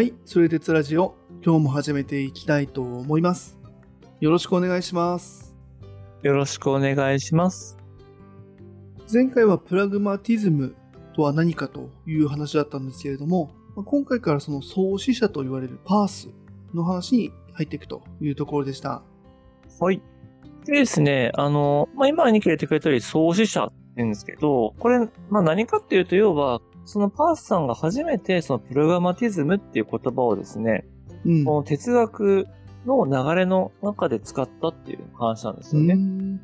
はい、それでつラジオ、今日も始めていきたいと思います。よろしくお願いします。よろしくお願いします。前回はプラグマティズムとは何かという話だったんですけれども、まあ今回からその創始者と言われるパースの話に入っていくというところでした。はい。でですね、あの、まあ、今兄貴が言ってくれたより創始者って言うんですけど、これ、まあ、何かっていうと、要は、そのパースさんが初めてそのプログラマティズムっていう言葉をですね、うん。この哲学の流れの中で使ったっていう話なんですよね。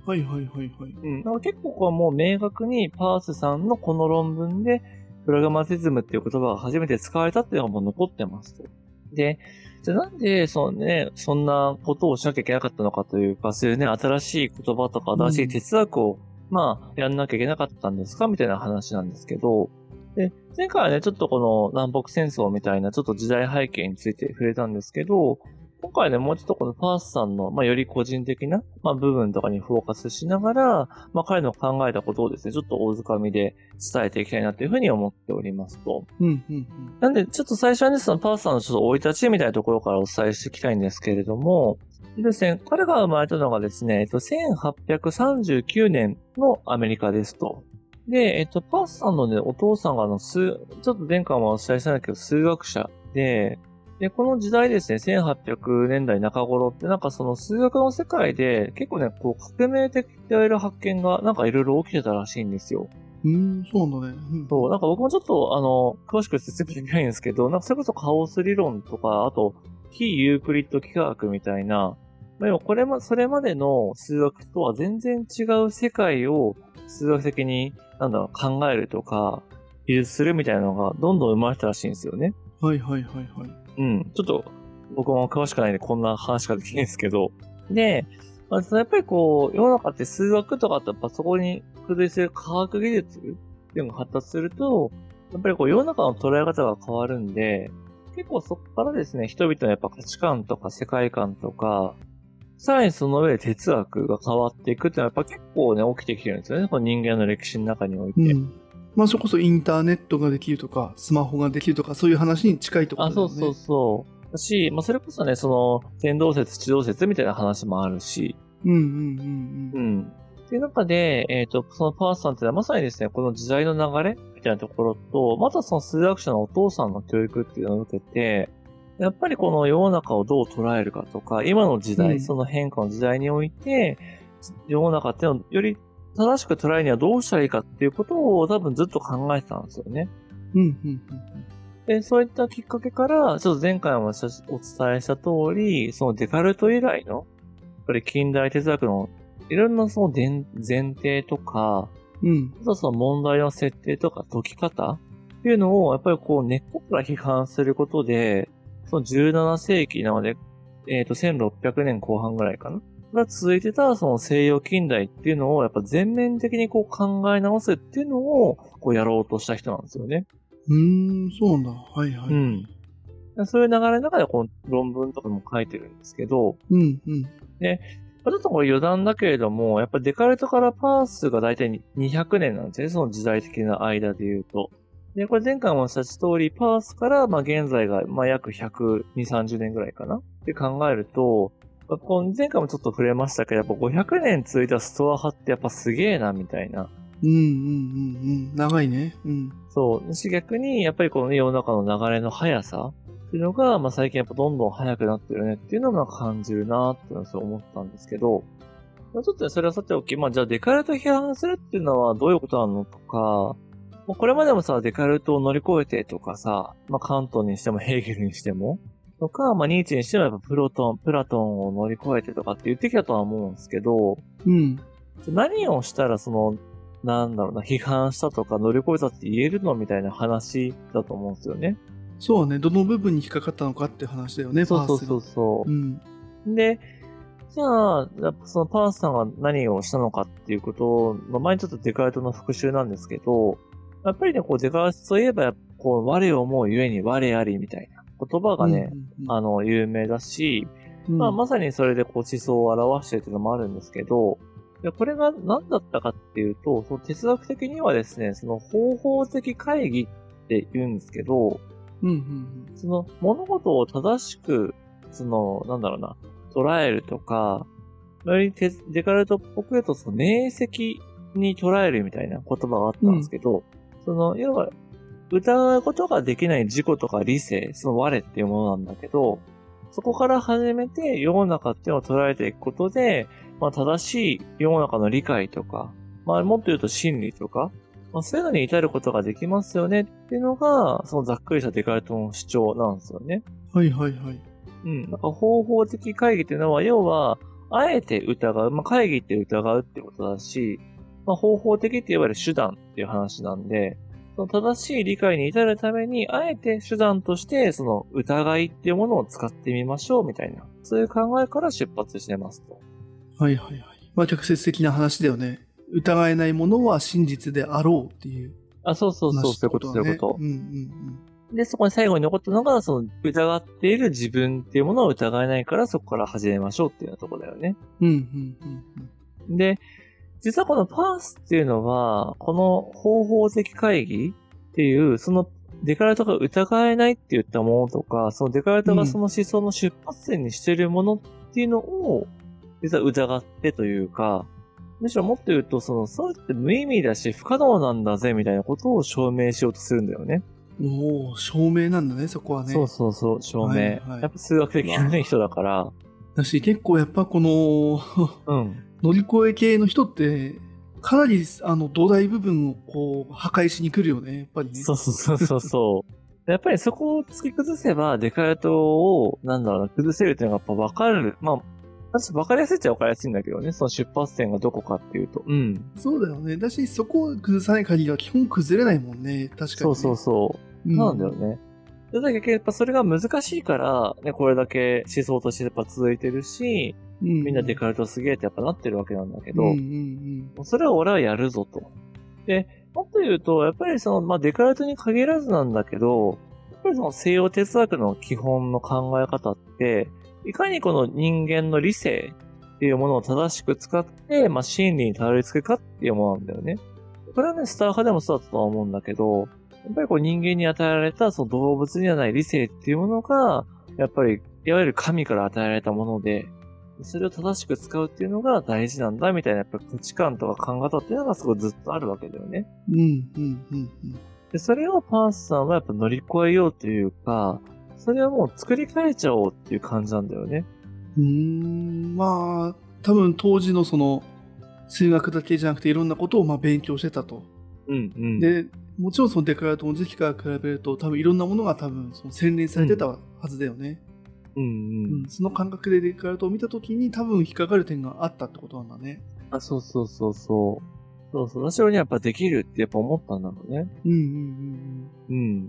はいはいはいはい。うん。だから結構これはもう明確にパースさんのこの論文で、プログラマティズムっていう言葉が初めて使われたっていうのがもう残ってますと。で、じゃあなんで、そのね、そんなことをしなきゃいけなかったのかというか、そういうね、新しい言葉とか新しい哲学を、まあ、やんなきゃいけなかったんですかみたいな話なんですけど、で、前回はね、ちょっとこの南北戦争みたいなちょっと時代背景について触れたんですけど、今回ね、もうちょっとこのパースさんの、まあ、より個人的な、まあ、部分とかにフォーカスしながら、まあ、彼の考えたことをですね、ちょっと大掴みで伝えていきたいなというふうに思っておりますと。うんうんなんで、ちょっと最初はね、そのパースさんのちょっと生い立ちみたいなところからお伝えしていきたいんですけれども、でですね、彼が生まれたのがですね、えっと、1839年のアメリカですと。で、えっと、パースさんのね、お父さんがあの、数、ちょっと前回もお伝えしたんだけど、数学者で、で、この時代ですね、1800年代中頃ってなんかその数学の世界で結構ね、こう革命的と言われる発見がなんかいろいろ起きてたらしいんですよ。うん。そうなんだね。うんそう、なんか僕もちょっとあの、詳しく説明できないんですけど、なんかそれこそカオス理論とか、あと、非ユークリッド幾何学みたいな、まあ、でもこれも、それまでの数学とは全然違う世界を数学的に、なんだろう、考えるとか、技術するみたいなのがどんどん生まれてたらしいんですよね。はいはいはいはい。うん。ちょっと、僕も詳しくないんで、こんな話ができないんですけど。で、まあ、やっぱりこう、世の中って数学とかってやっぱそこに付随する科学技術っていうのが発達すると、やっぱりこう、世の中の捉え方が変わるんで、結構そこからですね、人々のやっぱ価値観とか世界観とか、さらにその上で哲学が変わっていくっていうのはやっぱ結構ね、起きてきてるんですよね。この人間の歴史の中において。うん。まあそれこそインターネットができるとか、スマホができるとか、そういう話に近いところあ、だよね。そうそうそう。だし、まあ、それこそね、その、天動説、地動説みたいな話もあるし、うんうんうんううん。ん。っていう中で、えっ、と、そのパースさんっていうのはまさにですね、この時代の流れみたいなところと、またその数学者のお父さんの教育っていうのを受けて、やっぱりこの世の中をどう捉えるかとか、今の時代、うんその変化の時代において、世の中っていうのをより正しく捉えるにはどうしたらいいかっていうことを多分ずっと考えてたんですよね。うんうんうんで、そういったきっかけから、ちょっと前回もお伝えした通り、そのデカルト以来の、やっぱり近代哲学のいろんなその前前提とか、うん。うん。あとその問題の設定とか解き方っていうのを、やっぱりこう根っこから批判することで、その17世紀なので、えっ、と、1600年後半ぐらいかな？が続いてたその西洋近代っていうのを、やっぱ全面的にこう考え直すっていうのを、こうやろうとした人なんですよね。うーん、そうなんだ。はいはい。うん。そういう流れの中でこの論文とかも書いてるんですけど、うんうん。ちょっとこれ余談だけれども、やっぱデカルトからパースが大体200年なんですね。その時代的な間で言うと。で、これ前回もした通り、パースからまあ現在がまあ約120、30年ぐらいかな？って考えると、この前回もちょっと触れましたけど、やっぱ500年続いたストア派ってやっぱすげえな、みたいな。うんうんうんうん。長いね。うん。そう。し逆に、やっぱりこの世の中の流れの速さっていうのが、まあ最近やっぱどんどん速くなってるねっていうのを感じるなっていうのはそう思ったんですけど、まあちょっとねそれはさておき、まあじゃあデカルト批判するっていうのはどういうことなのとか、まあこれまでもさ、デカルトを乗り越えてとかさ、まあカントにしてもヘーゲルにしても、とか、まあニーチェにしてもやっぱプロトン、プラトンを乗り越えてとかって言ってきたとは思うんですけど、うん。何をしたらその、なんだろうな、批判したとか乗り越えたって言えるのみたいな話だと思うんですよね。そうね。どの部分に引っかかったのかって話だよね、そうそうそうそうう。ん。で、じゃあ、やっぱそのパースさんが何をしたのかっていうことの前にちょっとデカルトの復習なんですけど、やっぱりね、こうデカルトといえば、こう、我を思うゆえに我ありみたいな言葉がね、うんうんあの、有名だし、うん、まあ、まさにそれでこう思想を表してるっていうのもあるんですけど、でこれが何だったかっていうと、その哲学的にはですね、その方法的会議って言うんですけど、うんうんその物事を正しく、その、なんだろうな、捉えるとか、よりテデカルトっぽく言うと、その明晰に捉えるみたいな言葉があったんですけど、その、要は、疑うことができない自己とか理性、その我っていうものなんだけど、そこから始めて世の中っていうのを捉えていくことで、まあ正しい世の中の理解とか、まあもっと言うと真理とか、まあそういうのに至ることができますよねっていうのが、そのざっくりしたデカルトの主張なんですよね。はいはいはい。うん。なんか方法的会議っていうのは、要は、あえて疑う。まあ会議って疑うってことだし、まあ方法的っていわゆる手段っていう話なんで、その正しい理解に至るために、あえて手段として、その疑いっていうものを使ってみましょうみたいな、そういう考えから出発してますと。はいはいはい。まあ直接的な話だよね。疑えないものは真実であろうっていうあ、そうそうそう、話そういうこと、そういうことうん。うんで、そこに最後に残ったのが、その疑っている自分っていうものを疑えないから、そこから始めましょうっていうようなところだよね。うん。うんうんうんうん。で、実はこのパースっていうのは、この方法的会議っていう、そのデカルトが疑えないって言ったものとか、そのデカルトがその思想の出発点にしているものっていうのを、実は疑ってというか、むしろもっと言うと、その、それって無意味だし不可能なんだぜみたいなことを証明しようとするんだよね。おお証明なんだね、そこはね。そうそうそう、証明。はいはいやっぱ数学的なね人だから、だし、結構やっぱこの、うん。乗り越え系の人って、かなりあの土台部分をこう破壊しに来るよね、やっぱりね。そうそうそうそうそう。やっぱりそこを突き崩せば、デカルトを、なんだろうな、崩せるっていうのがやっぱ分かる。まあ、私分かりやすいっちゃ分かりやすいんだけどね、その出発点がどこかっていうと。うん。そうだよね。だし、そこを崩さない限りは基本崩れないもんね。確かに、ね。そうそうそう。うん。なんだよね。だけどやっぱそれが難しいから、ね、これだけ思想としてやっぱ続いてるし、うん。みんなデカルトすげえってやっぱなってるわけなんだけど、うんうんもうそれは俺はやるぞと。で、もっと言うと、やっぱりその、まあ、デカルトに限らずなんだけど、やっぱりその西洋哲学の基本の考え方って、いかにこの人間の理性っていうものを正しく使って、まあ、真理にたどり着くかっていうものなんだよね。これはね、スター派でもそうだったとは思うんだけど、やっぱりこう人間に与えられたその動物にはない理性っていうものが、やっぱり、いわゆる神から与えられたもので、それを正しく使うっていうのが大事なんだみたいなやっぱ価値観とか考え方っていうのがすごいずっとあるわけだよね。うん。うんうんうんで、それをパースさんはやっぱ乗り越えようというか、それはもう作り変えちゃおうっていう感じなんだよね。うん。まあ、多分当時のその、数学だけじゃなくていろんなことをまあ勉強してたと。うんうん。で、もちろんそのデカルトの時期から比べると多分いろんなものが多分その洗練されてたはずだよね。うんう。うんん、その感覚でデカルトを見たときに多分引っかかる点があったってことなんだね。あ、そうそうそうそう。そうそう。私はやっぱできるってやっぱ思ったんだろうね。うんうんうん。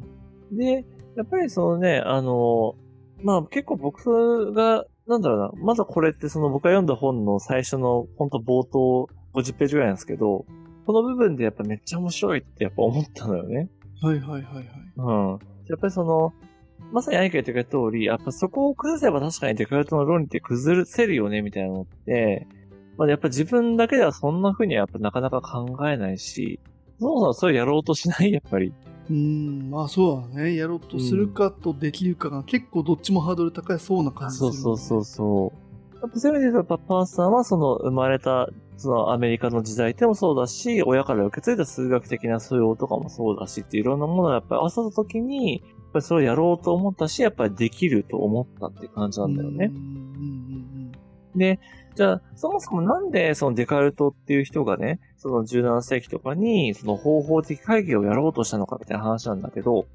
で、やっぱりそのね、あの、まあ結構僕が、なんだろうな、まだこれってその僕が読んだ本の最初の本当冒頭50ページぐらいなんですけど、この部分でやっぱめっちゃ面白いってやっぱ思ったのよね。うん。はいはいはいはい。うん。やっぱりその、まさに兄貴が言ってくれた通り、やっぱそこを崩せば確かにデカルトの論理って崩せるよね、みたいなのって、まあやっぱ自分だけではそんな風にはやっぱなかなか考えないし、そもそもそれやろうとしない、やっぱり。うーん、まあそうだね。やろうとするかとできるかが結構どっちもハードル高いそうな感じする、そうそうそうそう。やっぱそういう意味で言うと、パースさんはその生まれた、そのアメリカの時代でもそうだし、親から受け継いだ数学的な素養とかもそうだしっていろんなものがやっぱり合わさった時に、ぱりそれをやろうと思ったし、やっぱりできると思ったって感じなんだよね。で、じゃあ、そもそもなんでそのデカルトっていう人がね、その17世紀とかに、その方法的会議をやろうとしたのかみたいな話なんだけど、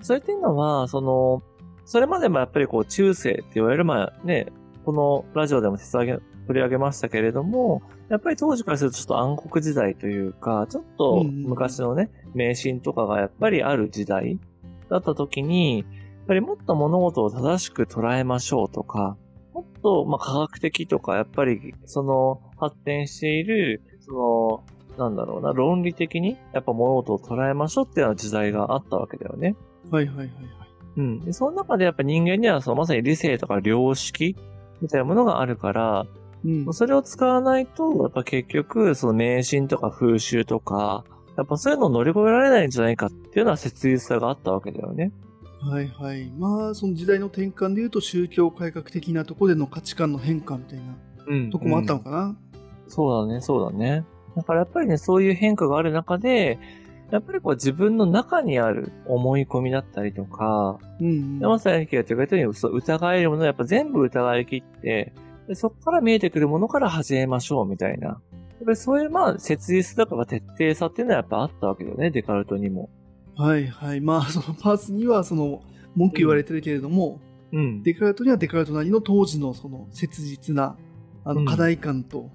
それっていうのは、その、それまでもやっぱりこう中世って言われる、まあね、このラジオでも取り上げましたけれども、やっぱり当時からするとちょっと暗黒時代というか、ちょっと昔のね、迷信とかがやっぱりある時代だった時に、やっぱりもっと物事を正しく捉えましょうとか、もっと、まあ、科学的とか、やっぱり、その、発展している、その、なんだろうな、論理的に、やっぱ物事を捉えましょうっていうような時代があったわけだよね。うん。はいはいはいはい。うん。で、その中でやっぱ人間には、そのまさに理性とか良識みたいなものがあるから、うん。それを使わないと、やっぱ結局、その迷信とか風習とか、やっぱそういうのを乗り越えられないんじゃないかっていうような切実さがあったわけだよね。はいはい。まあ、その時代の転換で言うと宗教改革的なところでの価値観の変化みたいなうんとこもあったのかな。そうだね、そうだね。だからやっぱりね、そういう変化がある中で、やっぱりこう自分の中にある思い込みだったりとか、うん、うん。山下兄貴が言ってくれたように、そう疑えるものをやっぱ全部疑い切って、でそこから見えてくるものから始めましょうみたいな。やっぱりそういうまあ、切実だとか徹底さっていうのはやっぱあったわけだよね、デカルトにも。はいはい。まあ、そのパースには、その、文句言われてるけれども、うん。デカルトにはデカルトなりの当時のその切実なあうんの課題感と、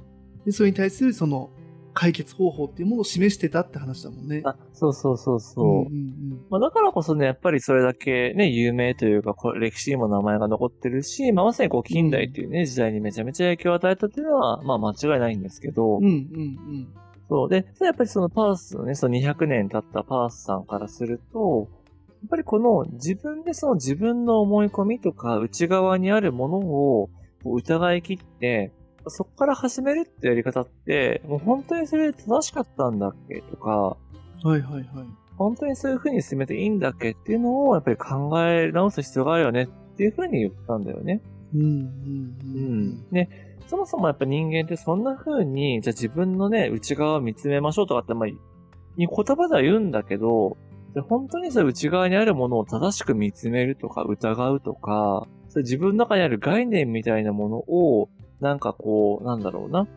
でそれに対するその解決方法っていうものを示してたって話だもんね。あ、そうそうそうそう。うんうんまあ、だからこそね、やっぱりそれだけね、有名というか、こう歴史にも名前が残ってるし、まあ、まさにこう近代っていうね、時代にめちゃめちゃ影響を与えたっていうのは、まあ間違いないんですけど、うん。うんうんそう。で、やっぱりそのパースのね、その200年経ったパースさんからすると、やっぱりこの自分でその自分の思い込みとか内側にあるものを疑い切って、そこから始めるってやり方って、もう本当にそれで正しかったんだっけとか、うん。はいはいはい。本当にそういう風に進めていいんだっけっていうのをやっぱり考え直す必要があるよねっていう風に言ったんだよね。うんうんううんん。で、そもそもやっぱ人間ってそんな風に、じゃあ自分のね、内側を見つめましょうとかって、まあ、に言葉では言うんだけど、で本当にそれ内側にあるものを正しく見つめるとか疑うとか、それ自分の中にある概念みたいなものを、なんかこう、なんだろうな。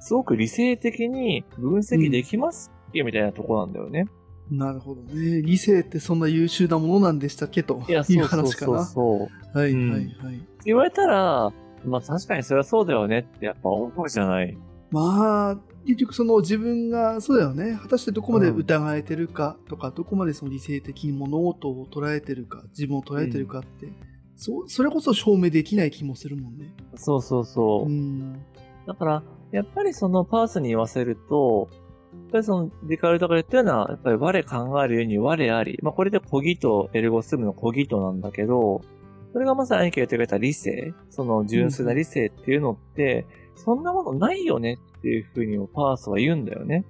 すごく理性的に分析できますっけ、みたいなとこなんだよね。なるほどね。理性ってそんな優秀なものなんでしたっけといや、いそううそうそう話かな。そう。はいうんはいはい。言われたら、まあ確かにそれはそうだよねってやっぱ思うじゃない。まあ、結局その自分が、そうだよね。果たしてどこまで疑えてるかとか、どこまでその理性的に物事を捉えてるか、自分を捉えてるかって、そうそれこそ証明できない気もするもんね。そうそうそう。うん。だから、やっぱりそのパースに言わせると、やっぱりそのデカルトが言ったような、やっぱり我考えるように我あり。まあこれでコギとエルゴスムのコギとなんだけど、それがまさに兄貴が言ってくれた理性、その純粋な理性っていうのって、そんなものないよねっていうふうにもパースは言うんだよね。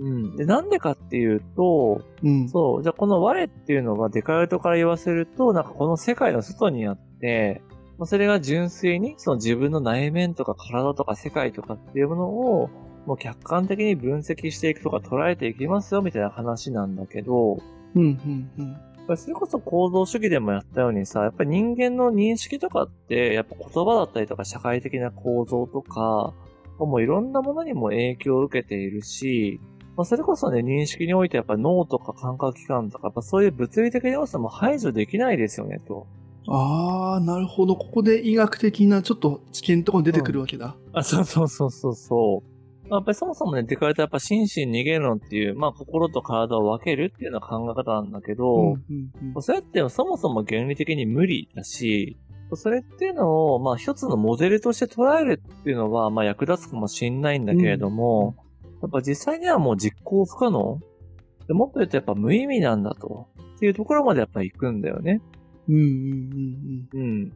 うん。で、なんでかっていうと、うん。そう。じゃあこの我っていうのはデカルトから言わせると、なんかこの世界の外にあって、まあそれが純粋にその自分の内面とか体とか世界とかっていうものをもう客観的に分析していくとか捉えていきますよみたいな話なんだけど、うん、うん、うん。やっぱりそれこそ構造主義でもやったようにさ、やっぱり人間の認識とかって、やっぱ言葉だったりとか社会的な構造とか、もういろんなものにも影響を受けているし、まあ、それこそね、認識においてやっぱ脳とか感覚器官とか、やっぱそういう物理的な要素も排除できないですよね、と。ああ、なるほど。ここで医学的なちょっと知見とかも出てくるわけだ。あ、そうそうそうそうそう。やっぱりそもそもね、デカルトはやっぱ心身逃げるのっていう、まあ心と体を分けるっていうような考え方なんだけど、うん、うん、うん。それってそもそも原理的に無理だし、それっていうのを、まあ一つのモデルとして捉えるっていうのは、まあ役立つかもしんないんだけれども、やっぱ実際にはもう実行不可能でもっと言うとやっぱ無意味なんだと。っていうところまでやっぱ行くんだよね。うん、うん、うん、うん。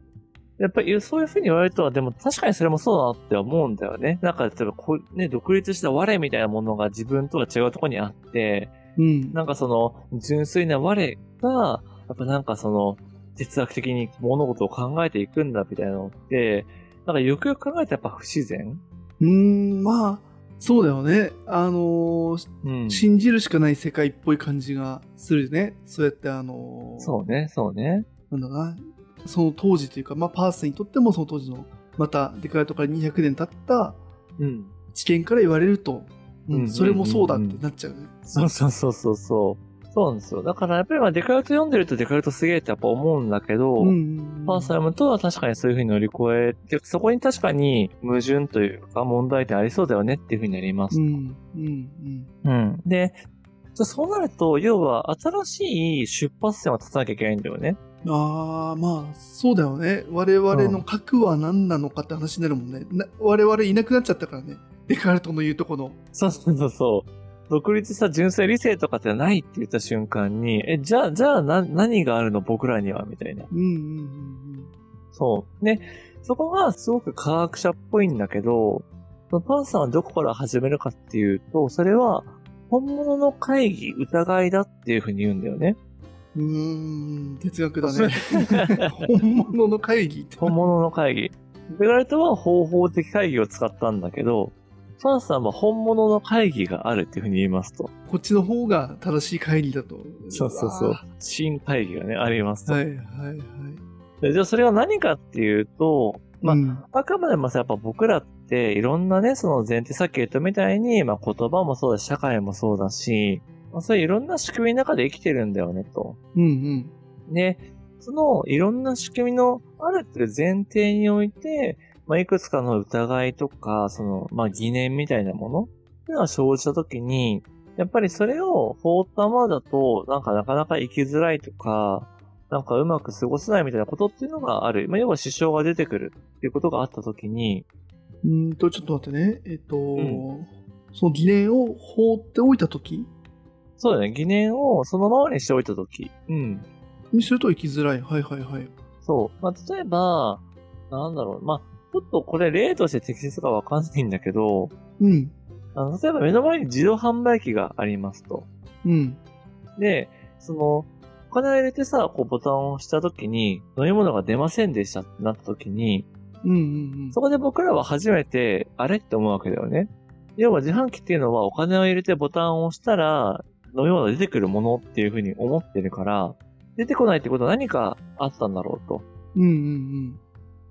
やっぱりそういうふうに言われると、でも確かにそれもそうだなって思うんだよね。なんか例えばこう、ね、独立した我みたいなものが自分とは違うところにあって、うん。うん。なんかその純粋な我が、やっぱなんかその哲学的に物事を考えていくんだみたいなのって、なんかよくよく考えたらやっぱ不自然うーん、まあ、そうだよね。あのーうん。信じるしかない世界っぽい感じがするよね。そうやってあのーそうね、そうね。なんだな、その当時というか、まあ、パースにとってもその当時の、またデカルトから200年経ったうん。知見から言われると、うんうんそれもそうだってなっちゃうね。そうそうそうそうそう。そうなんですよ。だからやっぱりまあデカルト読んでるとデカルトすげえってやっぱ思うんだけど、うんうんうんパーサイムとは確かにそういうふうに乗り越えて、そこに確かに矛盾というか問題点ありそうだよねっていうふうになります。うんうんうん。で、じゃあそうなると、要は新しい出発点を立たなきゃいけないんだよね。うん。ああ、まあ、そうだよね。我々の核は何なのかって話になるもんね。な我々いなくなっちゃったからね。デカルトの言うとこの。そうそうそうそう。独立した純粋理性とかってないって言った瞬間に、え、じゃあ、じゃあな、何があるの？僕らには？みたいな。うんうんうんそう。で、そこがすごく科学者っぽいんだけど、パンさんはどこから始めるかっていうと、それは本物の会議疑いだっていうふうに言うんだよね。うーん、哲学だね。本物の会議って。本物の会議。ベガレットは方法的会議を使ったんだけど、ファンさんは本物の会議があるっていうふうに言いますと。こっちの方が正しい会議だと。そうそうそうわ。新会議がね、ありますと。ーはいはいはい。でじゃあそれは何かっていうと、まあうんあくまでもさ、やっぱ僕らっていろんなね、その前提さっき言ったみたいに、まあ言葉もそうだし、社会もそうだし、まあそういういろんな仕組みの中で生きてるんだよね、と。うんうん。で、そのいろんな仕組みのあるっていう前提において、まあいくつかの疑いとか、その、まあ疑念みたいなものっていうのが生じたときに、やっぱりそれをフォータマだと、なんかなかなか生きづらいとか、なんかうまく過ごせないみたいなことっていうのがある。まあ要は支障が出てくるっていうことがあったときに、うーんと、ちょっと待ってね。えっと、んその疑念を放っておいたときそうだね、疑念をそのままにしておいたとき、うん。にすると生きづらい。はいはいはい。そう。まあ例えば、なんだろう、まあちょっとこれ例として適切かわかんないんだけど、うん。あの、例えば目の前に自動販売機がありますと。うん。で、その、お金を入れてさ、こうボタンを押した時に、飲み物が出ませんでしたってなった時に、うんうんうん。そこで僕らは初めて、あれって思うわけだよね。要は自販機っていうのはお金を入れてボタンを押したら、飲み物が出てくるものっていうふうに思ってるから、出てこないってことは何かあったんだろうと。うんうんで、じ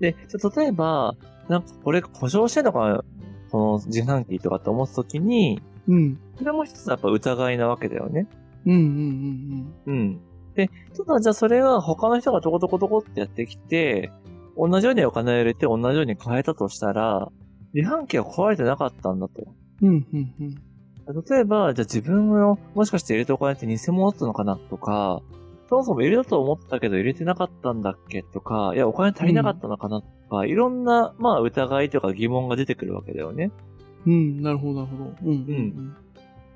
ゃあ例えば、なんかこれ故障してんのかな？この自販機とかって思った時に、うん。うん。それも一つやっぱ疑いなわけだよね。うんうんうんうん。で、ただじゃあそれが他の人がトコトコトコってやってきて、同じようにお金を入れて同じように変えたとしたら、自販機は壊れてなかったんだと。うん。うんうんうん。例えば、じゃあ自分のもしかして入れたお金って偽物だったのかなとか、そもそも入れたと思ったけど入れてなかったんだっけとか、いや、お金足りなかったのかなとか、いろんな、まあ疑いとか疑問が出てくるわけだよね。うん、なるほど、なるほど。うん、うん、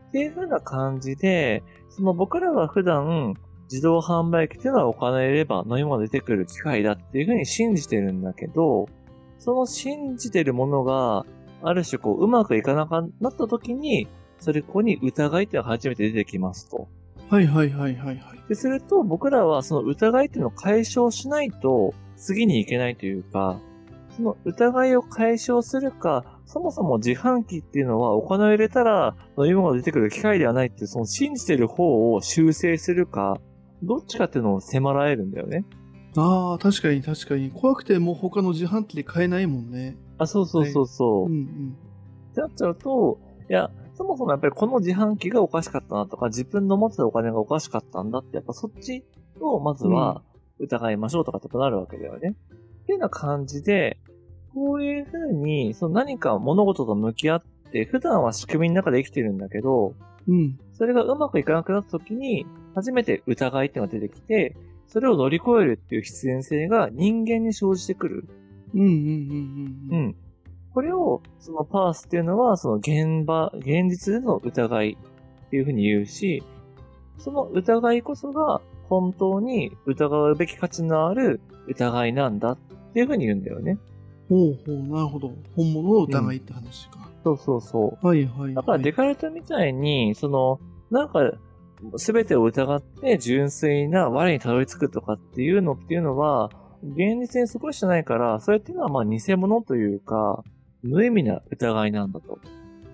っていう風な感じで、その僕らは普段、自動販売機っていうのはお金を入れれば飲み物出てくる機械だっていう風に信じてるんだけど、その信じてるものが、ある種こう、うまくいかなくなった時に、それここに疑いっていうのが初めて出てきますと。はいはいはいはいはい。で、すると僕らはその疑いっていうのを解消しないと次に行けないというか、その疑いを解消するか、そもそも自販機っていうのはお金を入れたら飲み物が出てくる機械ではないっていう、その信じてる方を修正するか、どっちかっていうのを迫られるんだよね。ああ、確かに確かに。怖くてもう他の自販機で買えないもんね。あ、そうそうそうそう。うんうん。ってなっちゃうと、いや、そもそもやっぱりこの自販機がおかしかったなとか、自分の持ってたお金がおかしかったんだって、やっぱそっちをまずは疑いましょうとかってなるわけだよね。っていうような感じで、こういうふうに、その何か物事と向き合って、普段は仕組みの中で生きてるんだけど、うん。それがうまくいかなくなった時に、初めて疑いっていうのが出てきて、それを乗り越えるっていう必然性が人間に生じてくる。うんうんうんううん。ん。これを、そのパースっていうのは、その現場、現実での疑いっていうふうに言うし、その疑いこそが本当に疑うべき価値のある疑いなんだっていうふうに言うんだよね。ほうほう、なるほど。本物の疑いって話か。そうそうそう。はいはいはい。だからデカルトみたいに、その、なんか、すべてを疑って純粋な我にたどり着くとかっていうのっていうのは、現実に少しじゃないから、それっていうのはまあ偽物というか、無意味な疑いなんだと。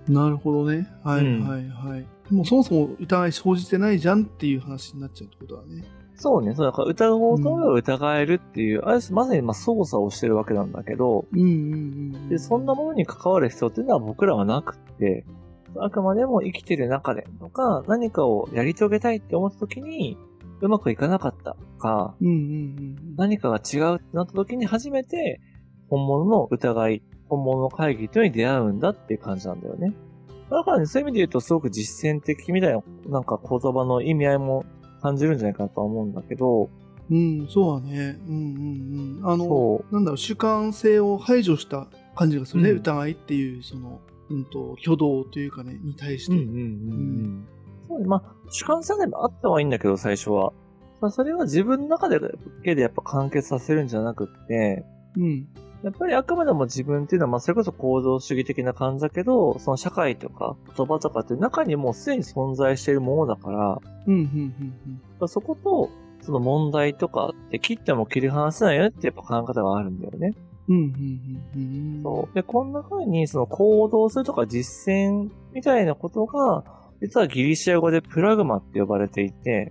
なるほどね。はいうんはいはい。でもそもそも疑い生じてないじゃんっていう話になっちゃうってことだね。そうね、そうだから疑おうと思えば疑えるっていう、あれまさにまあ操作をしてるわけなんだけど、うんうんうん。で、そんなものに関わる必要っていうのは僕らはなくって、あくまでも生きてる中でとか、何かをやり遂げたいって思った時に、うまくいかなかったとか、うんうんうん。何かが違うってなった時に初めて、本物の疑い、本物の会議というのに出会うんだっていう感じなんだよね。だからね、そういう意味で言うとすごく実践的みたいな、なんか言葉の意味合いも感じるんじゃないかなとは思うんだけど、うん、そうだね。うんうんうん。あの、そなんだろう、主観性を排除した感じがするね。うん疑いっていう、その、うんと、挙動というかね、に対して。うんうんうんうん。そうね、まあ、主観性でもあったはいいんだけど、最初は。まあ、それは自分の中でだけでやっぱ完結させるんじゃなくって、うん。やっぱりあくまでも自分っていうのは、まあ、それこそ行動主義的な感じだけど、その社会とか言葉とかって中にもうすでに存在しているものだから、うん、うん、うん、そことその問題とかって切っても切り離せないよねってやっぱ考え方があるんだよね。うん、うん、うん、うん。そう。で、こんな風にその行動するとか実践みたいなことが、実はギリシア語でプラグマって呼ばれていて、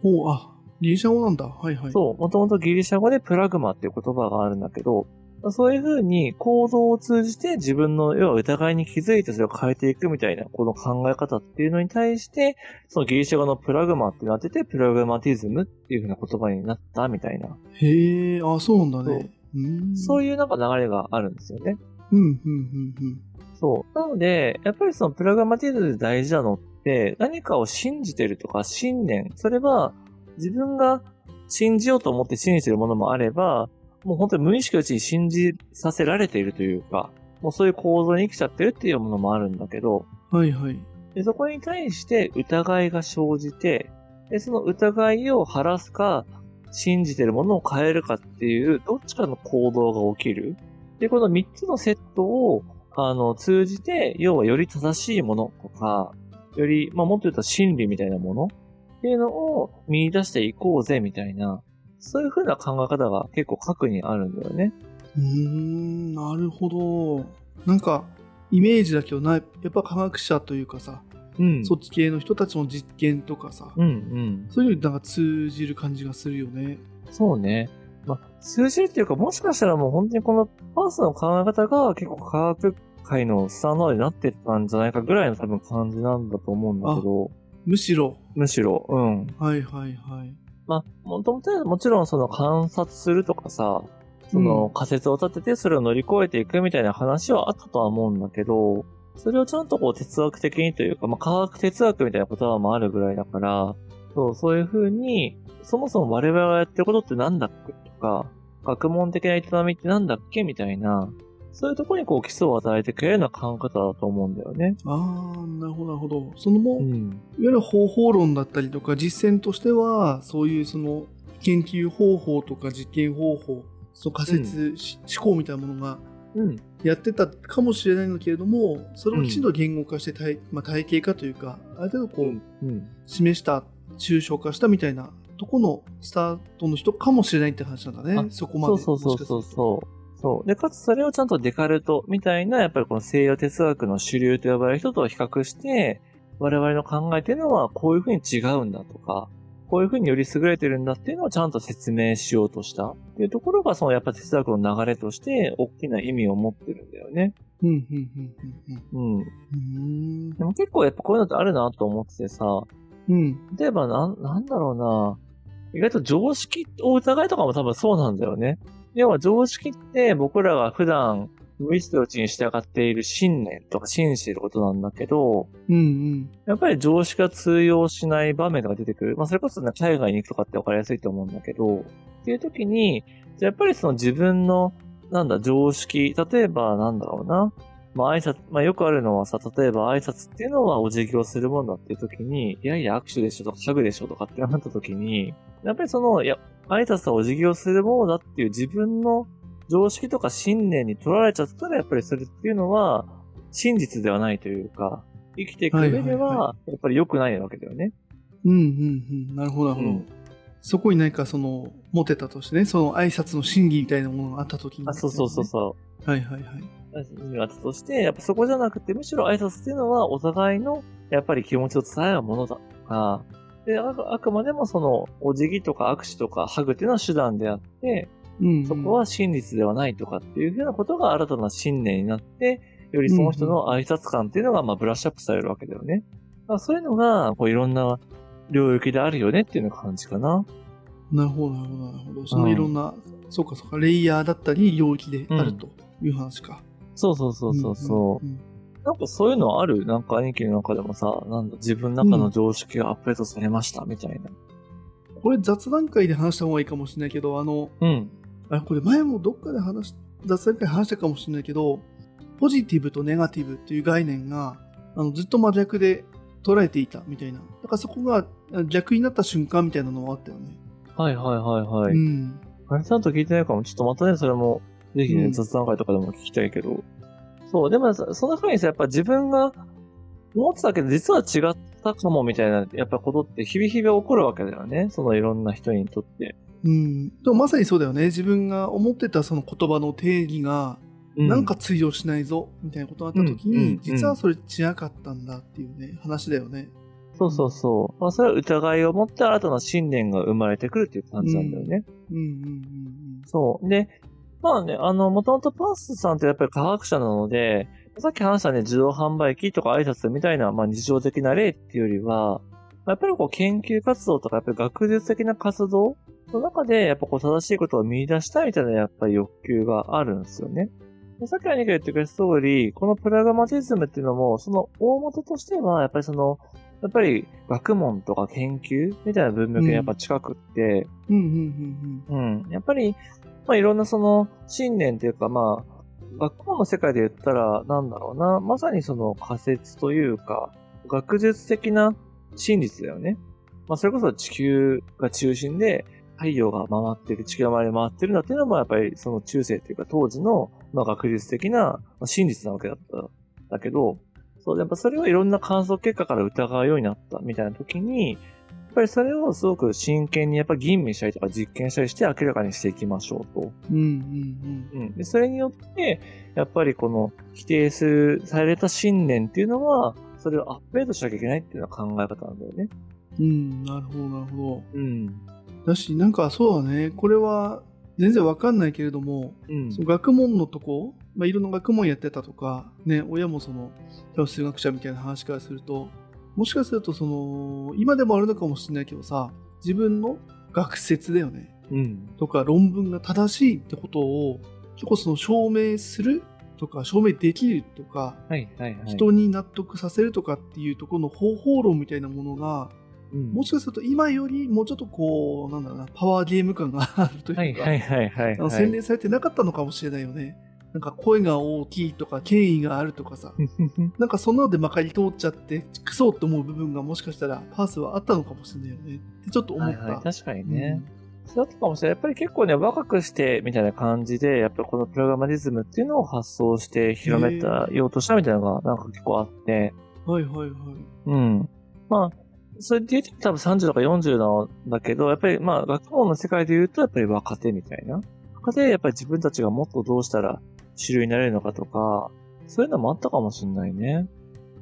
ほう、あ、ギリシャ語なんだ。はいはい。そう、もともとギリシャ語でプラグマっていう言葉があるんだけど、そういう風に行動を通じて自分の要は疑いに気づいてそれを変えていくみたいなこの考え方っていうのに対して、そのギリシャ語のプラグマってなってて、プラグマティズムっていう風な言葉になったみたいな、へえ、あ、そうなんだね。うん。そういう。いうなんか流れがあるんですよね。うん、うん、うん、そう。なので、やっぱりそのプラグマティズムで大事なのって、何かを信じてるとか信念、それは自分が信じようと思って信じてるものもあれば、もう本当に無意識のうちに信じさせられているというか、もうそういう構造に生きちゃってるっていうものもあるんだけど、うん。はいはい。でそこに対して疑いが生じて、でその疑いを晴らすか、信じてるものを変えるかっていう、どっちかの行動が起きる。で、この3つのセットを、あの、通じて、要はより正しいものとか、より、まあ、もっと言うと真理みたいなものっていうのを見出していこうぜみたいな、そういう風な考え方が結構核にあるんだよね。うーん、なるほど。なんか、イメージだけどな、やっぱ科学者というかさ、うん。そっち系の人たちの実験とかさ、うんうん。そういうのになんか通じる感じがするよね。そうね。まあ、通じるっていうか、もしかしたらもう本当にこのパースの考え方が結構科学界のスタンダードになってたんじゃないかぐらいの多分感じなんだと思うんだけど、むしろ。むしろ、うん。はいはいはい。まあ、もともとはもちろんその観察するとかさ、その仮説を立ててそれを乗り越えていくみたいな話はあったとは思うんだけど、それをちゃんとこう哲学的にというか、まあ科学哲学みたいな言葉もあるぐらいだから、そう、そういう風に、そもそも我々がやってることってなんだっけとか、学問的な営みってなんだっけみたいな、そういうところにこう基礎を与えてくれるような考え方だと思うんだよね。ああ、なるほどなるほど。そのもう、いわん。ゆる方法論だったりとか実践としては、そういうその研究方法とか実験方法、その仮説、し思考みたいなものがうん。やってたかもしれないんだけれども、それをきちんと言語化して体,、まあ、体系化というか、ある程度こう、うん。示した、抽象化したみたいなとこのスタートの人かもしれないって話なんだね。あそこまで。そうそうそうそうそう。そう。で、かつそれをちゃんとデカルトみたいな、やっぱりこの西洋哲学の主流と呼ばれる人と比較して、我々の考えっていうのはこういうふうに違うんだとか、こういうふうにより優れてるんだっていうのをちゃんと説明しようとしたっていうところが、そのやっぱ哲学の流れとして大きな意味を持ってるんだよね。うん、うん、うん、うん。うん。うんでも結構やっぱこういうのってあるなと思っててさ、うん。例えばなん、なんだろうな。意外と常識を疑いとかも多分そうなんだよね。要は常識って僕らが普段無意識のうちに従っている信念とか信じていることなんだけど、うん、うん。やっぱり常識が通用しない場面が出てくる。まあそれこそね、海外に行くとかって分かりやすいと思うんだけど、っていう時に、じゃあやっぱりその自分の、なんだ、常識、例えばなんだろうな。まあ挨拶、まあよくあるのはさ、例えば挨拶っていうのはお辞儀をするもんだっていう時に、いやいや握手でしょとかハグでしょとかってなった時に、やっぱりその、いや、挨拶はお辞儀をするものだっていう自分の常識とか信念に取られちゃったら、やっぱりそれっていうのは、真実ではないというか、生きていく上ではやっぱり良くないわけだよね。うん、うん、うん。なるほど、なるほど。うんそこに何かその、持てたとしてね、その挨拶の真偽みたいなものがあった時に、あ、そうそうそうそう。はいはいはい。あったとして、やっぱそこじゃなくて、むしろ挨拶っていうのは、お互いの、やっぱり気持ちを伝え合うものだとか、で、あくまでもその、お辞儀とか握手とかハグっていうのは手段であって、うん、うん。そこは真実ではないとかっていうふうなことが新たな信念になって、よりその人の挨拶感っていうのが、まあ、ブラッシュアップされるわけだよね。そういうのが、こう、いろんな領域であるよねっていうような感じかな。なるほど、なるほど、なるほど。そのいろんな、そうかそうか、レイヤーだったり、領域であるという話か。そうそうそうそうそう。んんんなんかそういうのある？なんか兄貴の中でもさ、なんだ、自分の中の常識がアップデートされましたみたいな。これ雑談会で話した方がいいかもしれないけど、あの、うん。あこれ前もどっかで話し、雑談会で話したかもしれないけど、ポジティブとネガティブっていう概念が、あのずっと真逆で捉えていたみたいな。だからそこがあ逆になった瞬間みたいなのはあったよね。はいはいはいはい。うん。あれちゃんと聞いてないかも。ちょっとまたね、それも、ぜひね、うん雑談会とかでも聞きたいけど。そう、でもさその中にさ、やっぱ自分が思ってたけど、実は違ったかもみたいな、やっぱことって日々日々起こるわけだよね。そのいろんな人にとって。うん。でもまさにそうだよね。自分が思ってたその言葉の定義が、うなんか通用しないぞ、みたいなことがあった時に、うんうん実はそれ違かったんだっていうね、話だよね。そうそうそう。まあ、それは疑いを持って新たな信念が生まれてくるっていう感じなんだよね。うんうんうんそう。で、まあね、あの、もともとパースさんってやっぱり科学者なので、さっき話したね、自動販売機とか挨拶みたいな、まあ日常的な例っていうよりは、やっぱりこう研究活動とか、やっぱり学術的な活動の中で、やっぱこう正しいことを見出したいみたいなやっぱり欲求があるんですよね。でさっき兄が言ってくれた通り、このプラグマティズムっていうのも、その大元としては、やっぱりその、やっぱり学問とか研究みたいな文脈にやっぱ近くって、うん。やっぱり、まあいろんなその信念っていうかまあ、学問の世界で言ったらなんだろうな、まさにその仮説というか、学術的な真実だよね。まあそれこそ地球が中心で、太陽が回ってる、地球が周りに回ってるんだっていうのもやっぱりその中世っていうか当時のまあ学術的なまあ真実なわけだった。だけど、そう、やっぱそれをいろんな観測結果から疑うようになったみたいな時に、やっぱりそれをすごく真剣にやっぱ吟味したりとか実験したりして明らかにしていきましょうと。うんうんうん。で、それによって、やっぱりこの否定する、された信念っていうのは、それをアップデートしなきゃいけないっていうのは考え方なんだよね。うん。うん、なるほど、なるほど。うん。だし、なんかそうだね、これは全然わかんないけれども、うんその学問のとこ、まあ、いろんな学問やってたとか、ね、親もその、多分数学者みたいな話からすると、もしかするとその、今でもあるのかもしれないけどさ、自分の学説だよね。うん。とか論文が正しいってことを結構その証明するとか証明できるとか、はいはいはい。人に納得させるとかっていうところの方法論みたいなものがうん、もしかすると今よりもうちょっとこうなんだろうなパワーゲーム感があるというか、はいはいはいはい、あのはい。洗練されてなかったのかもしれないよね。なんか声が大きいとか権威があるとかさなんかそんなのでまかり通っちゃってクソって思う部分がもしかしたらパースはあったのかもしれないよねってちょっと思った。はいはい、確かにね。そうだったかもしれない。やっぱり結構ね、若くしてみたいな感じで、やっぱりこのプログラマリズムっていうのを発想して広めたようとしたみたいなのがなんか結構あって、はいはいはい。うん。まあ、それで言うと多分30とか40なんだけど、やっぱりまあ学問の世界で言うとやっぱり若手みたいな。若手でやっぱり自分たちがもっとどうしたら主流になれるのかとか、そういうのもあったかもしれないね。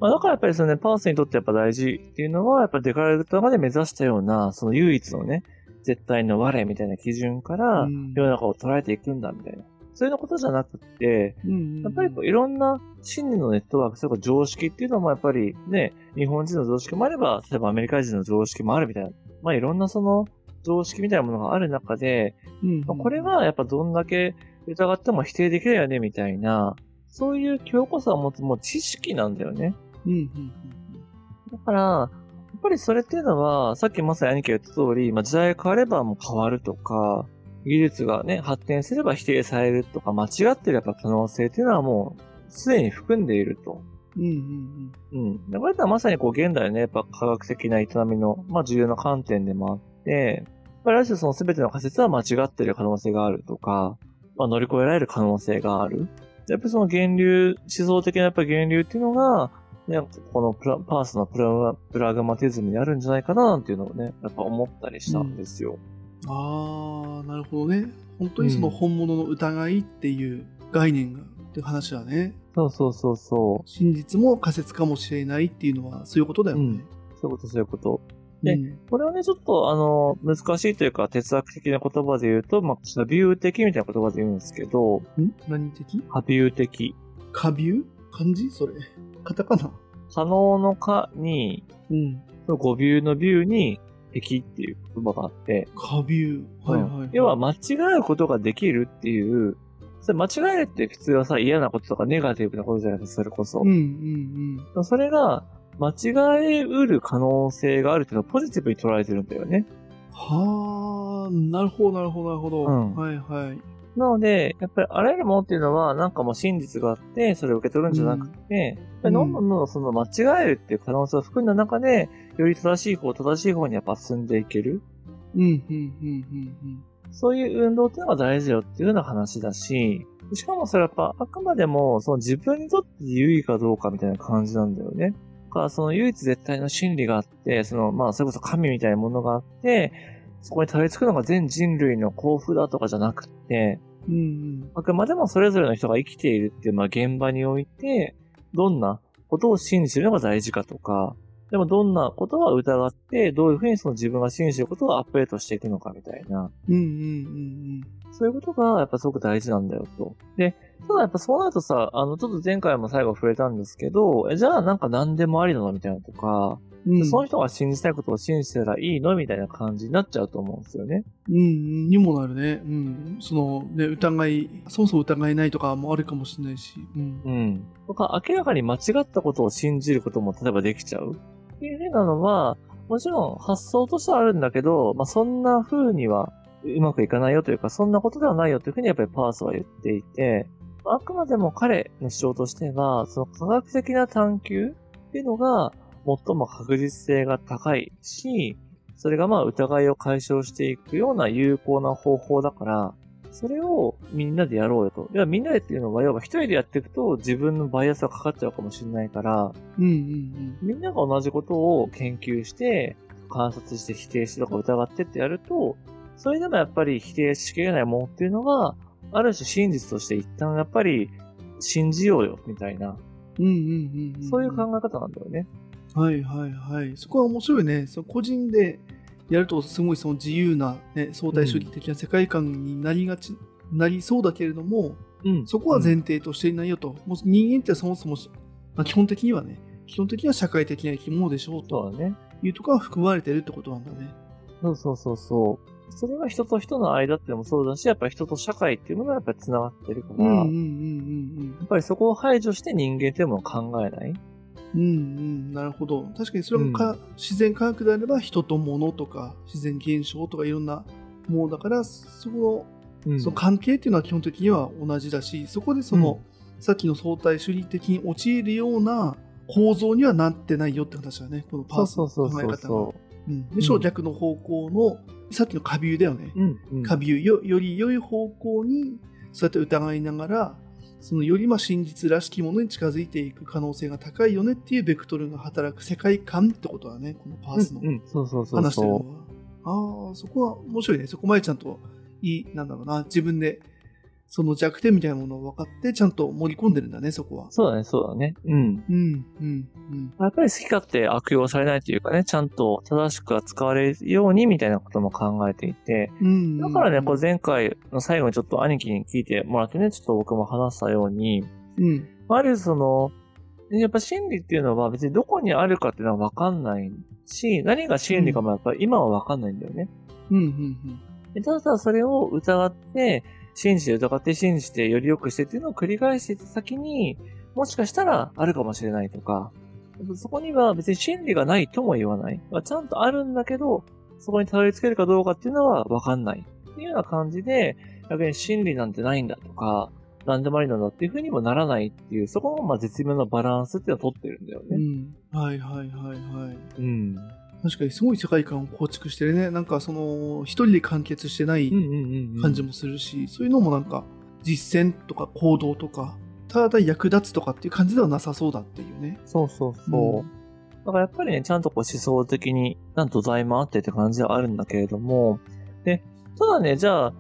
まあだからやっぱりそのね、パースにとってやっぱ大事っていうのは、やっぱりデカラルトまで目指したような、その唯一のね、絶対の我みたいな基準からうん世の中を捉えていくんだみたいな。そういうのことじゃなくって、うんやっぱりこういろんな心理のネットワーク、それから常識っていうのもやっぱりね、日本人の常識もあれば、例えばアメリカ人の常識もあるみたいな。まあいろんなその常識みたいなものがある中で、うんまあこれはやっぱどんだけ疑っても否定できるよねみたいな、そういう強固さを持つもう知識なんだよね。うんうんだから、やっぱりそれっていうのは、さっきまさに兄貴が言った通り、まあ時代が変わればもう変わるとか、技術がね、発展すれば否定されるとか、間違ってるやっぱ可能性っていうのはもう、すでに含んでいると。うんうんうん。でこれってまさにこう現代のね、やっぱ科学的な営みの、まあ重要な観点でもあって、やっぱりある種その全ての仮説は間違ってる可能性があるとか、まあ乗り越えられる可能性がある。やっぱりその源流、思想的なやっぱり源流っていうのが、ね、このプラパースのプラプラグマティズムにあるんじゃないかななんていうのをね、やっぱ思ったりしたんですよ。うん。ああ、なるほどね。本当にその本物の疑いっていう概念が、っていう話だね。そうそうそうそ真実も仮説かもしれないっていうのはそういうことだよね。うんう。そういうことそういうこと。でうんこれはね、ちょっと、あの、難しいというか、哲学的な言葉で言うと、まあ、こちらビュー的みたいな言葉で言うんですけど、ん？何的？ハビュー的。カビュー漢字？それ。カタカナ？可能の可に、うん。語ビューのビューに、敵っていう言葉があって、カビュー。はいはい、はい。要は間違えることができるっていう、それ間違えるって普通はさ、嫌なこととかネガティブなことじゃないですか、それこそうん。うんうん。それが、間違えうる可能性があるっていうのをポジティブに捉えてるんだよね。はあ、なるほど、なるほど、なるほど。うんはいはい。なので、やっぱりあらゆるものっていうのは、なんかもう真実があって、それを受け取るんじゃなくて、やっぱりどんどんどんどんその間違えるっていう可能性を含んだ中で、より正しい方、正しい方にやっぱ進んでいける。うん、うん、うん、うん、そういう運動っていうのが大事だよっていうような話だし、しかもそれはやっぱあくまでもその自分にとって有意かどうかみたいな感じなんだよね。か、その唯一絶対の真理があって、その、まあ、それこそ神みたいなものがあって、そこにたどり着くのが全人類の幸福だとかじゃなくて、うんうん。あくまでもそれぞれの人が生きているっていう、まあ、現場において、どんなことを信じるのが大事かとか、でもどんなことは疑って、どういうふうにその自分が信じることをアップデートしていくのかみたいな、うんうんうんそういうことがやっぱすごく大事なんだよと。で、ただやっぱそうなるとさ、あの、ちょっと前回も最後触れたんですけど、えじゃあなんか何でもありなのみたいなとか、うん。うん。その人が信じたいことを信じてたらいいのみたいな感じになっちゃうと思うんですよね。うんうん、にもなるね。うん。そのね、疑い、そもそも疑いないとかもあるかもしれないし。うん。うん。とか、明らかに間違ったことを信じることも例えばできちゃう。っていうふうなのは、もちろん発想としてはあるんだけど、まあ、そんな風にはうまくいかないよというか、そんなことではないよというふうにやっぱりパースは言っていて、あくまでも彼の主張としては、その科学的な探求っていうのが最も確実性が高いし、それがまあ疑いを解消していくような有効な方法だから、それをみんなでやろうよと。ではみんなでっていうのは、要は一人でやっていくと自分のバイアスがかかっちゃうかもしれないから、うんうんみんなが同じことを研究して、観察して否定してとか疑ってってやると、それでもやっぱり否定しきれないものっていうのが、ある種真実として一旦やっぱり信じようよ、みたいな、うん。うんうんうんうん。そういう考え方なんだよね。はいはいはい。そこは面白いね。その個人でやるとすごいその自由な、ね、相対主義的な世界観になりがち、なりそうだけれども、うん。そこは前提としていないよと。もう人間ってそもそも、まあ、基本的にはね、基本的には社会的な生き物でしょうと。いうところが含まれてるってことなんだね。そうそうそうそう。それは人と人の間っていうのもそうだし、やっぱり人と社会っていうものはやっぱり繋がってるから、うんうんうんうんやっぱりそこを排除して人間っていうものを考えない。うん。うんうん、なるほど。確かにそれがか、自然科学であれば人と物とか自然現象とかいろんなものだから、そこのうんその関係っていうのは基本的には同じだし、そこでその、さっきの相対主義的に陥るような構造にはなってないよって話だね、このパそうースのそうそうそう考え方は。そうんむしろ逆の方向の、さっきの下ビューだよね。下ビューよより良い方向に、そうやって疑いながら、そのよりまあ真実らしきものに近づいていく可能性が高いよねっていうベクトルが働く世界観ってことだね、このパースの話してるのそは。ああ、そこは面白いね。そこまでちゃんといい、なんだろうな、自分でその弱点みたいなものを分かって、ちゃんと盛り込んでるんだね、そこはう。。そうだね、そうだね。うん。うん、うん、うん。やっぱり好き勝手悪用されないというかね、ちゃんと正しく扱われるようにみたいなことも考えていて、うん、だからね、こう前回の最後にちょっと兄貴に聞いてもらってね、ちょっと僕も話したように、うん、あるその、やっぱ真理っていうのは別にどこにあるかっていうのはわかんないし、何が真理かもやっぱり今はわかんないんだよね。うん、うん、でただただそれを疑って、信じて疑って信じてより良くしてっていうのを繰り返していった先に、もしかしたらあるかもしれないとか、そこには別に真理がないとも言わない。まあちゃんとあるんだけど、そこにたどり着けるかどうかっていうのはわかんない。っていうような感じで、逆に真理なんてないんだとか、何でもありなんだっていうふうにもならないっていう、そこのまあ絶妙なバランスっていうのを取ってるんだようね。ん。はい、はい、はい、はい。うん。確かにすごい世界観を構築してるね。なんかその、一人で完結してないうんうんうんうん。感じもするし、そういうのもなんか、実践とか行動とか、ただ役立つとかっていう感じではなさそうだっていうね。そうそうそう。うんだからやっぱりね、ちゃんとこう思想的に、なんと土台もあってって感じではあるんだけれども、で、ただね、じゃあ、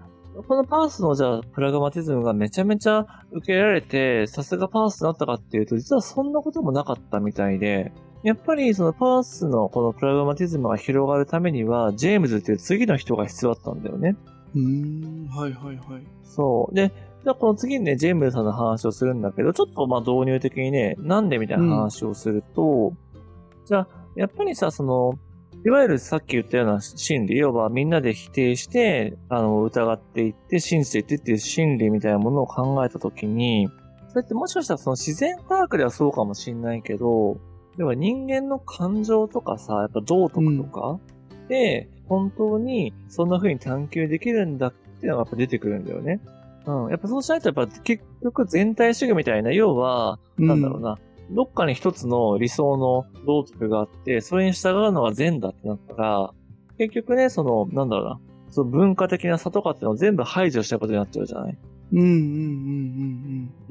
このパースのじゃあ、プラグマティズムがめちゃめちゃ受け入れられて、さすがパースになったかっていうと、実はそんなこともなかったみたいで、やっぱりそのパースのこのプラグマティズムが広がるためには、ジェームズっていう次の人が必要だったんだよね。うーん、はい、はい、はい。そう。で、じゃあこの次にね、ジェームズさんの話をするんだけど、ちょっとまあ導入的にね、なんでみたいな話をすると、じゃあ、やっぱりさ、その、いわゆるさっき言ったような心理、要はみんなで否定して、あの、疑っていって、信じていってっていう心理みたいなものを考えたときに、それってもしかしたらその自然科学ではそうかもしんないけど、要は人間の感情とかさ、やっぱ道徳とか、で、本当にそんな風に探求できるんだっていうのがやっぱ出てくるんだよね。うん。やっぱそうしないとやっぱ結局全体主義みたいな、要は、なんだろうな、どっかに一つの理想の道徳があって、それに従うのが善だってなったら、結局ね、その、なんだろうな、その文化的な差とかっていうのを全部排除したことになっちゃうじゃないうん、うん、うん、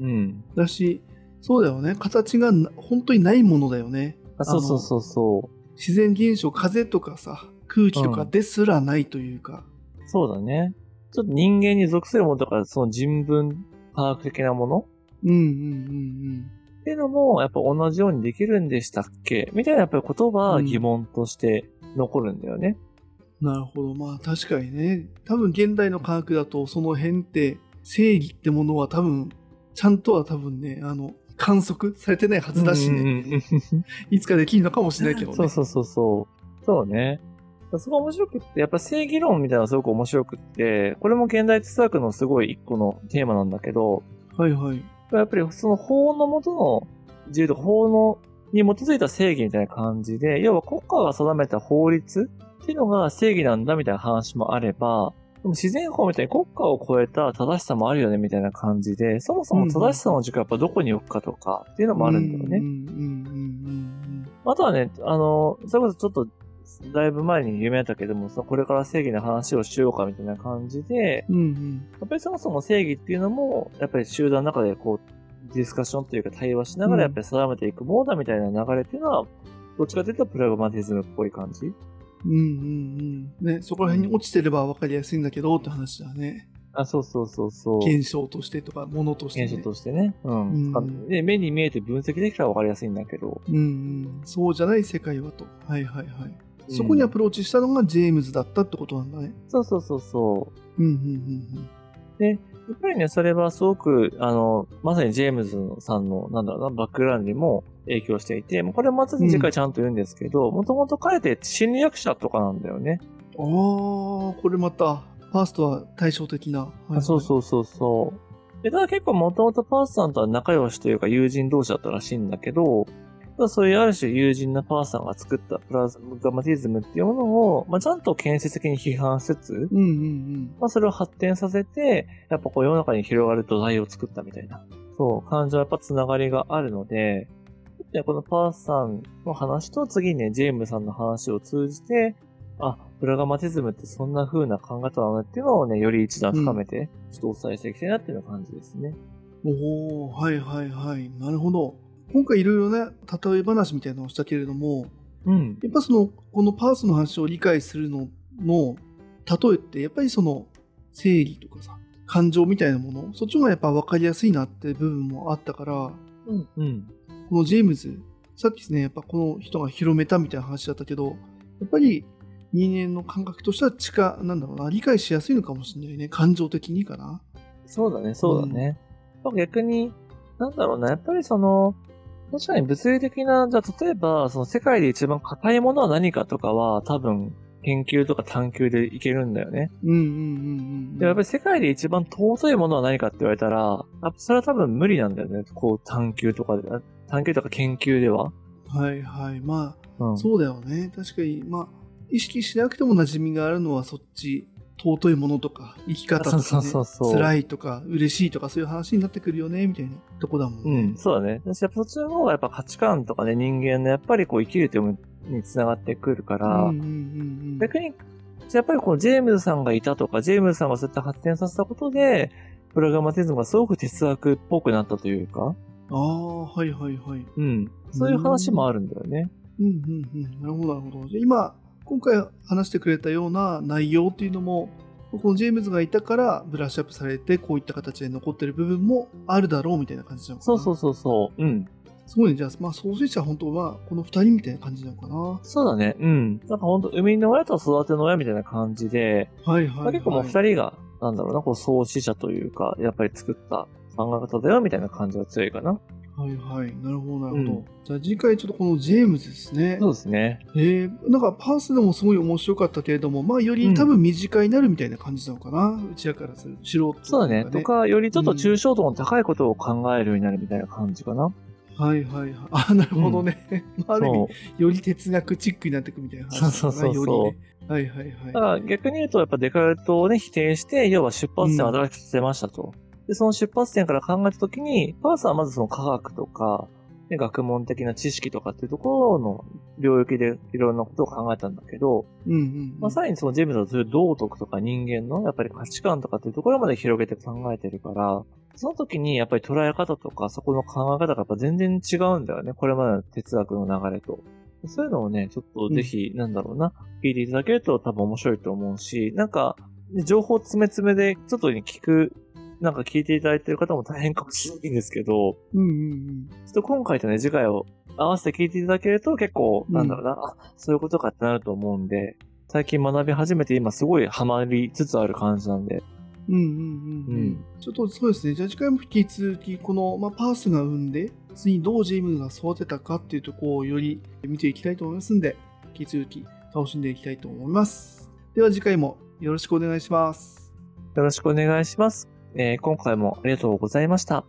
うん、うん。うん。だし、そうだよね。形がな本当にないものだよね。あそうそうそうそ自然現象、風とかさ、空気とかですらないというか。う。そうだね。ちょっと人間に属するものとか、その人文科学的なもの？うんうんうんっていうのも、やっぱ同じようにできるんでしたっけ？みたいなやっぱり言葉は疑問として残るんだよね。うん。なるほど。まあ確かにね。多分現代の科学だとその辺って正義ってものは多分、ちゃんとは多分ね、あの、観測されてないはずだしね。いつかできるのかもしれないけどね。そうそうそうそう。そうね。そこ面白くって、やっぱ正義論みたいなのがすごく面白くって、これも現代哲学のすごい一個のテーマなんだけど、はいはい。やっぱりその法のもとの自由とか法のに基づいた正義みたいな感じで、要は国家が定めた法律っていうのが正義なんだみたいな話もあれば、でも自然法みたいに国家を超えた正しさもあるよねみたいな感じで、そもそも正しさの軸はやっぱどこに置くかとかっていうのもあるんだよね。あとはね、あの、それこそちょっと、だいぶ前に夢やったけども、そのこれから正義の話をしようかみたいな感じで、うんうん。うんやっぱりそもそも正義っていうのも、やっぱり集団の中でこう、ディスカッションというか対話しながらやっぱり定めていくものだみたいな流れっていうのは、どっちかというとプラグマティズムっぽい感じうんうんうん。ね、そこら辺に落ちてれば分かりやすいんだけどって話だね。あ、そうそうそうそう。現象としてとか、ものとして、ね。現象としてね。うん。うんで、目に見えて分析できたら分かりやすいんだけど。うんうん。そうじゃない世界はと。はいはいはい。うんそこにアプローチしたのがジェームズだったってことなんだね。そうそうそうそう。うんうんうんで、やっぱりね、それはすごく、あの、まさにジェームズさんの、なんだろうな、バックグラウンドにも影響していて、これまた次回ちゃんと言うんですけど、もともと彼って心理学者とかなんだよね。うん。ああ、これまた、ファーストは対照的な。はいはいそうそうそうそう。で、ただ結構もともとパースさんとは仲良しというか友人同士だったらしいんだけど、ただそういうある種友人なパースさんが作ったプラズガマティズムっていうものを、まあ、ちゃんと建設的に批判しつつ、うんうんうん。まあ、それを発展させて、やっぱこう世の中に広がる土台を作ったみたいな。そう、感情はやっぱつながりがあるので、でこのパースさんの話と次にね、ジェームさんの話を通じて、あ、プラガマティズムってそんな風な考え方なのねっていうのをね、より一段深めて、ちょっとお伝えしていきたいなっていう感じですね。おおはいはいはい。なるほど。今回いろいろね、例え話みたいなのをしたけれども、うん。やっぱその、このパースの話を理解するのの例えって、やっぱりその、正義とかさ、感情みたいなもの、そっちの方がやっぱ分かりやすいなって部分もあったから、うん。うん。このジェームズ、さっきですね、やっぱこの人が広めたみたいな話だったけど、やっぱり人間の感覚としては近、なんだろうな、理解しやすいのかもしれないね。感情的にかな。そうだね、そうだね。逆に、なんだろうな、やっぱりその、確かに物理的な、じゃあ例えば、その世界で一番硬いものは何かとかは、多分、研究とか探求でいけるんだよね。うんうんうんうん。でもやっぱり世界で一番尊いものは何かって言われたら、それは多分無理なんだよね。こう探求とかで、探求とか研究では。はいはい。まあ、うん。そうだよね。確かに、まあ、意識しなくても馴染みがあるのはそっち、尊いものとか、生き方とか、ね、そうそうそう辛いとか、嬉しいとか、そういう話になってくるよね、みたいなとこだもんうね。ん、そうだね。私やっぱそっちの方がやっぱ価値観とかね、人間のやっぱりこう生きるというものにつながってくるから、うんうんうんうん。逆に、やっぱりこうジェームズさんがいたとか、ジェームズさんがそうやって発展させたことで、プログラマティズムがすごく哲学っぽくなったというか、ああ、はいはいはい。うん。そういう話もあるんだよね。うんうんうん。なるほどなるほど。今、今回話してくれたような内容っていうのも、このジェームズがいたからブラッシュアップされて、こういった形で残ってる部分もあるだろうみたいな感じなのかな。そうそうそうそう。うん。すごいね。じゃあ、まあ、創始者は本当は、この二人みたいな感じなのかな。そうだね。うん。なんかほんと、生みの親と育ての親みたいな感じで、はいはい、はい。まあ結構もう二人が、なんだろうな、こう創始者というか、やっぱり作った考え方だよみたいな感じが強いかな。はいはい。なるほどなるほど。うんじゃあ次回ちょっとこのジェームズですね。そうですね。えー、なんかパースでもすごい面白かったけれども、まあより多分身近になるみたいな感じなのかな。うちらからする素人、そうだね。と。か、よりちょっと抽象度の高いことを考えるようになるみたいな感じかな。はいはいはい。あ、なるほどね。まあ ある意味。より哲学チックになっていくみたいな話。そうそうそうそう。はいはいはい。だから逆に言うと、やっぱデカルトをね、否定して、要は出発点を働きさせましたと。で、その出発点から考えたときに、パースはまずその科学とか、ね、学問的な知識とかっていうところの領域でいろんなことを考えたんだけど、うんうんうん。まあ、さらにそのジェームズはそういう道徳とか人間のやっぱり価値観とかっていうところまで広げて考えてるから、その時にやっぱり捉え方とか、そこの考え方がやっぱ全然違うんだよね。これまでの哲学の流れと。そういうのをね、ちょっとぜひ、なんだろうな、聞いていただけると多分面白いと思うし、なんか、情報詰め詰めで、ちょっとね、聞く、なんか聞いていただいてる方も大変かもしれないんですけど、うんうんうん。ちょっと今回とね、次回を合わせて聞いていただけると結構、うんなんだろうな、あ、そういうことかってなると思うんで、最近学び始めて今すごいハマりつつある感じなんで、うんうんうんううんん。ちょっとそうですね。じゃあ次回も引き続き、この、まあ、パースが生んで、次にどうジムが育てたかっていうところをより見ていきたいと思いますんで、引き続き楽しんでいきたいと思います。では次回もよろしくお願いします。よろしくお願いします。えー今回もありがとうございました。